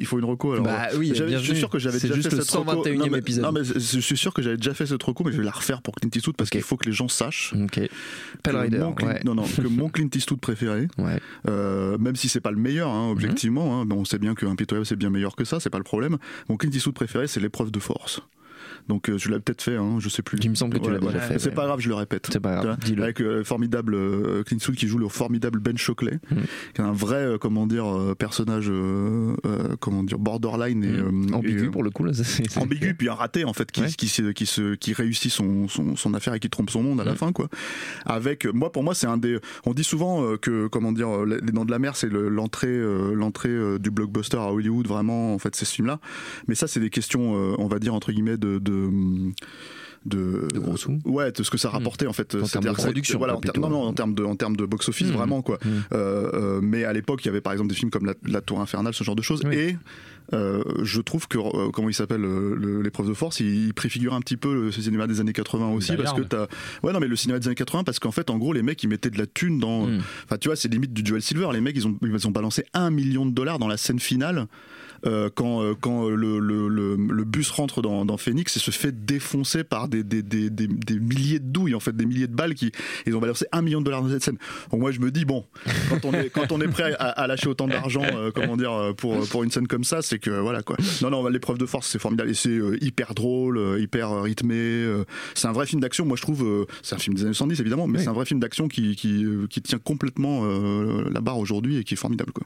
Il faut une reco alors. Bah oui, je suis sûr que j'avais déjà juste fait le cette reco. 121e Non, mais- épisode. Non mais je suis sûr que j'avais déjà fait cette reco, mais je vais la refaire pour Clint Eastwood parce qu'il faut que les gens sachent. Ok. Que Rider. mon Clint- Ouais. Non non, que mon Clint Eastwood préféré, Ouais. euh, même si c'est pas le meilleur, hein, objectivement, hein, bon, on sait bien qu'un Pitoyable c'est bien meilleur que ça, c'est pas le problème. Mon Clint Eastwood préféré, c'est l'épreuve de force. Donc euh, je l'avais peut-être fait, hein, je sais plus. Il me semble que tu l'as déjà fait. C'est pas grave, je le répète. C'est pas grave. Avec euh, formidable euh, Clint Eastwood qui joue le formidable Ben Shockley, Mm. qui est un vrai, euh, comment dire, euh, personnage, euh, euh, comment dire, borderline et Mm. euh, Ambigu euh, pour le coup là. ambigu puis un raté en fait qui, qui, se- qui, se, qui réussit son, affaire et qui trompe son monde à la Mm. fin quoi avec euh, moi pour moi c'est un des on dit souvent euh, que comment dire euh, les dents de la mer c'est le- l'entrée euh, l'entrée euh, du blockbuster à Hollywood vraiment en fait c'est ce film là mais ça c'est des questions euh, on va dire entre guillemets de, de de, De gros sous. ouais de ce que ça rapportait en fait En termes C'est-à-dire de production, voilà, en ter- plutôt. non non en termes de en termes de box office Mm. vraiment quoi Mm. euh, euh, mais à l'époque, il y avait par exemple des films comme La, La Tour Infernale, ce genre de choses. Oui. Et euh, je trouve que, euh, comment il s'appelle, euh, le- l'épreuve de force, il, il préfigure un petit peu le cinéma des années 80 aussi. Parce que t'as. Ouais, non, mais le cinéma des années 80, parce qu'en fait, en gros, les mecs, ils mettaient de la thune dans. Mm. Enfin, tu vois, c'est limite du Joel Silver. Les mecs, ils ont, ils ont balancé un million de dollars dans la scène finale. Euh, quand euh, quand le, le, le, le bus rentre dans, dans Phoenix et se fait défoncer par des, des, des, des, des milliers de douilles, en fait, des milliers de balles qui ils ont balancé un million de dollars dans cette scène. Donc moi je me dis bon, quand on est quand on est prêt à, à lâcher autant d'argent, euh, comment dire, euh, pour pour une scène comme ça, c'est que voilà quoi. Non non, l'épreuve de force c'est formidable et c'est euh, hyper drôle, euh, hyper euh, rythmé. euh, c'est un vrai film d'action. Moi je trouve, euh, c'est un film des années 70 évidemment, mais Oui. c'est un vrai film d'action qui qui, euh, qui tient complètement euh, la barre aujourd'hui et qui est formidable quoi.